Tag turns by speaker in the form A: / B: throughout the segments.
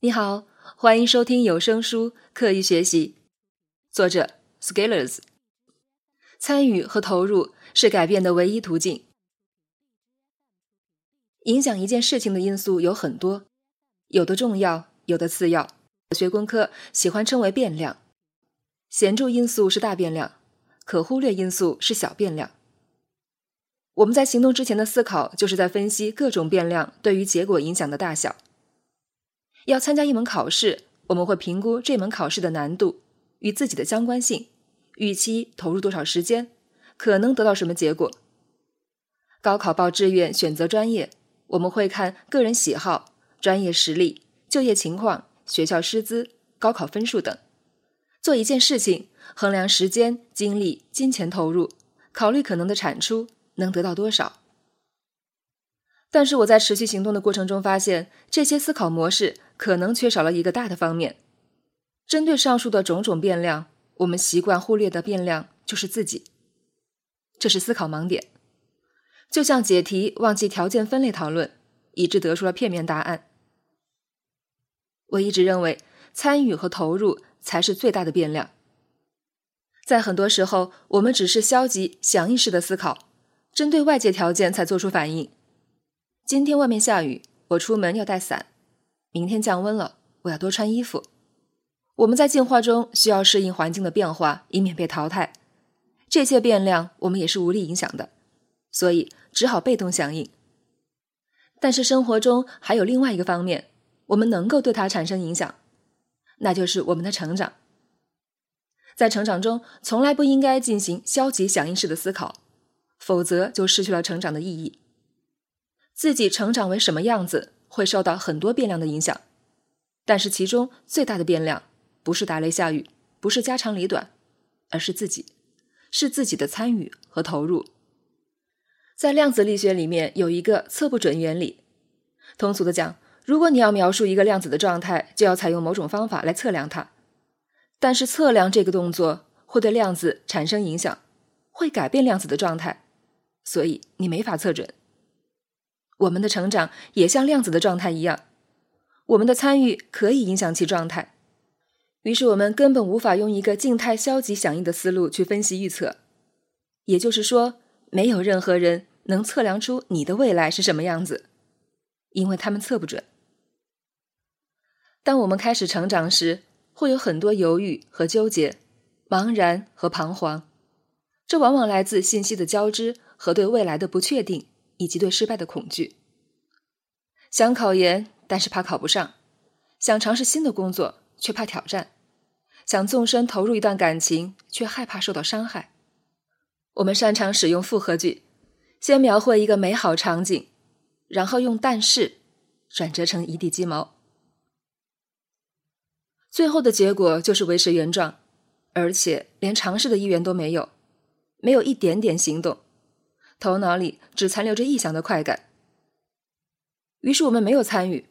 A: 你好，欢迎收听有声书《刻意学习》，作者 Scalers。参与和投入是改变的唯一途径。影响一件事情的因素有很多，有的重要，有的次要。学工科喜欢称为变量。显著因素是大变量，可忽略因素是小变量。我们在行动之前的思考，就是在分析各种变量对于结果影响的大小。要参加一门考试，我们会评估这门考试的难度与自己的相关性，预期投入多少时间，可能得到什么结果。高考报志愿选择专业，我们会看个人喜好、专业实力、就业情况、学校师资、高考分数等。做一件事情，衡量时间、精力、金钱投入，考虑可能的产出能得到多少。但是我在持续行动的过程中发现，这些思考模式。可能缺少了一个大的方面。针对上述的种种变量，我们习惯忽略的变量就是自己。这是思考盲点，就像解题忘记条件分类讨论，以致得出了片面答案。我一直认为，参与和投入才是最大的变量。在很多时候，我们只是消极响应式的思考，针对外界条件才做出反应。今天外面下雨，我出门要带伞。明天降温了，我要多穿衣服。我们在进化中需要适应环境的变化，以免被淘汰。这些变量我们也是无力影响的，所以只好被动响应。但是生活中还有另外一个方面，我们能够对它产生影响，那就是我们的成长。在成长中，从来不应该进行消极响应式的思考，否则就失去了成长的意义。自己成长为什么样子？会受到很多变量的影响，但是其中最大的变量不是打雷下雨，不是家长里短，而是自己，是自己的参与和投入。在量子力学里面有一个测不准原理，通俗的讲，如果你要描述一个量子的状态，就要采用某种方法来测量它。但是测量这个动作会对量子产生影响，会改变量子的状态，所以你没法测准。我们的成长也像量子的状态一样，我们的参与可以影响其状态。于是我们根本无法用一个静态消极响应的思路去分析预测。也就是说，没有任何人能测量出你的未来是什么样子，因为他们测不准。当我们开始成长时，会有很多犹豫和纠结、茫然和彷徨，这往往来自信息的交织和对未来的不确定。以及对失败的恐惧，想考研但是怕考不上，想尝试新的工作却怕挑战，想纵身投入一段感情却害怕受到伤害。我们擅长使用复合句，先描绘一个美好场景，然后用但是转折成一地鸡毛，最后的结果就是维持原状，而且连尝试的意愿都没有，没有一点点行动。头脑里只残留着臆想的快感，于是我们没有参与，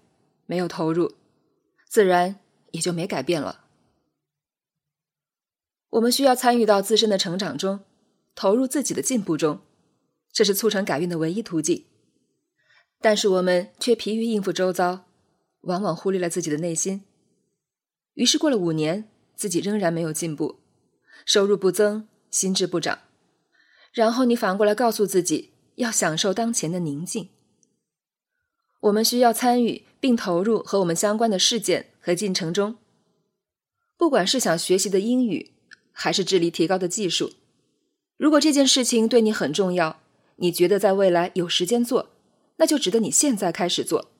A: 没有投入，自然也就没改变了。我们需要参与到自身的成长中，投入自己的进步中，这是促成改变的唯一途径。但是我们却疲于应付周遭，往往忽略了自己的内心。于是过了五年，自己仍然没有进步，收入不增，心智不长。然后你反过来告诉自己，要享受当前的宁静。我们需要参与并投入和我们相关的事件和进程中，不管是想学习的英语，还是智力提高的技术。如果这件事情对你很重要，你觉得在未来有时间做，那就值得你现在开始做，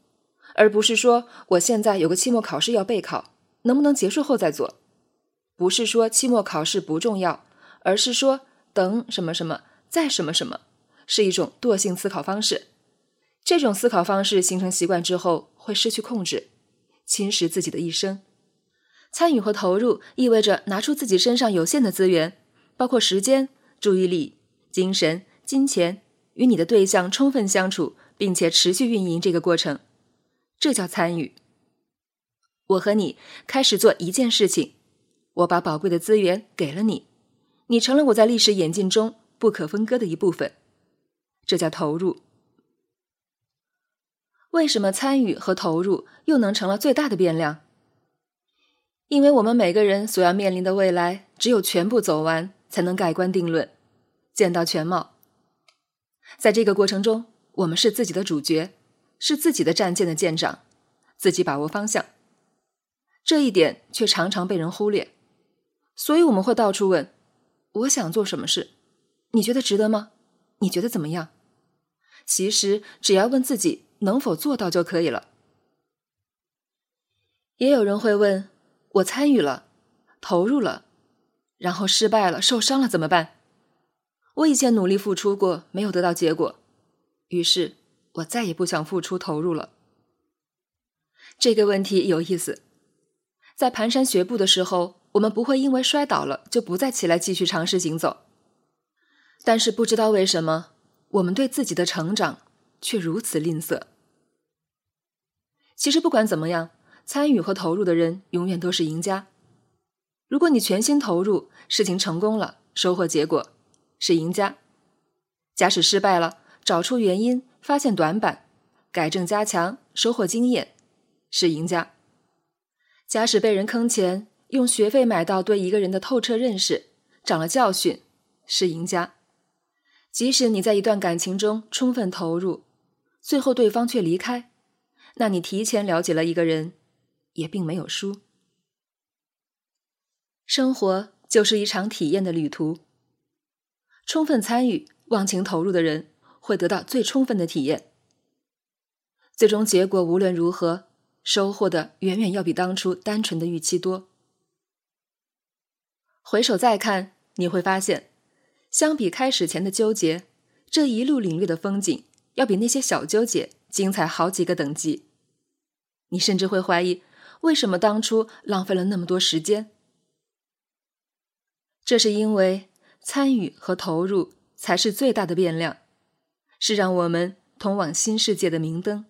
A: 而不是说我现在有个期末考试要备考，能不能结束后再做？不是说期末考试不重要，而是说。等什么什么，再什么什么，是一种惰性思考方式。这种思考方式形成习惯之后，会失去控制，侵蚀自己的一生。参与和投入意味着拿出自己身上有限的资源，包括时间、注意力、精神、金钱，与你的对象充分相处，并且持续运营这个过程，这叫参与。我和你开始做一件事情，我把宝贵的资源给了你。你成了我在历史演进中不可分割的一部分，这叫投入。为什么参与和投入又能成了最大的变量？因为我们每个人所要面临的未来，只有全部走完，才能盖棺定论，见到全貌。在这个过程中，我们是自己的主角，是自己的战舰的舰长，自己把握方向。这一点却常常被人忽略，所以我们会到处问：“我想做什么事？你觉得值得吗？你觉得怎么样？”其实只要问自己能否做到就可以了。也有人会问：“我参与了，投入了，然后失败了，受伤了怎么办？”我以前努力付出过，没有得到结果，于是我再也不想付出投入了。这个问题有意思，在蹒跚学步的时候，我们不会因为摔倒了就不再起来继续尝试行走。但是不知道为什么，我们对自己的成长却如此吝啬。其实不管怎么样，参与和投入的人永远都是赢家。如果你全心投入，事情成功了，收获结果。是赢家。假使失败了，找出原因，发现短板，改正加强，收获经验，是赢家。假使被人坑钱，用学费买到对一个人的透彻认识，长了教训，是赢家。即使你在一段感情中充分投入，最后对方却离开，那你提前了解了一个人，也并没有输。生活就是一场体验的旅途。充分参与、忘情投入的人，会得到最充分的体验。最终结果无论如何，收获的远远要比当初单纯的预期多。回首再看，你会发现，相比开始前的纠结，这一路领略的风景，要比那些小纠结精彩好几个等级。你甚至会怀疑，为什么当初浪费了那么多时间？这是因为。参与和投入才是最大的变量，是让我们通往新世界的明灯。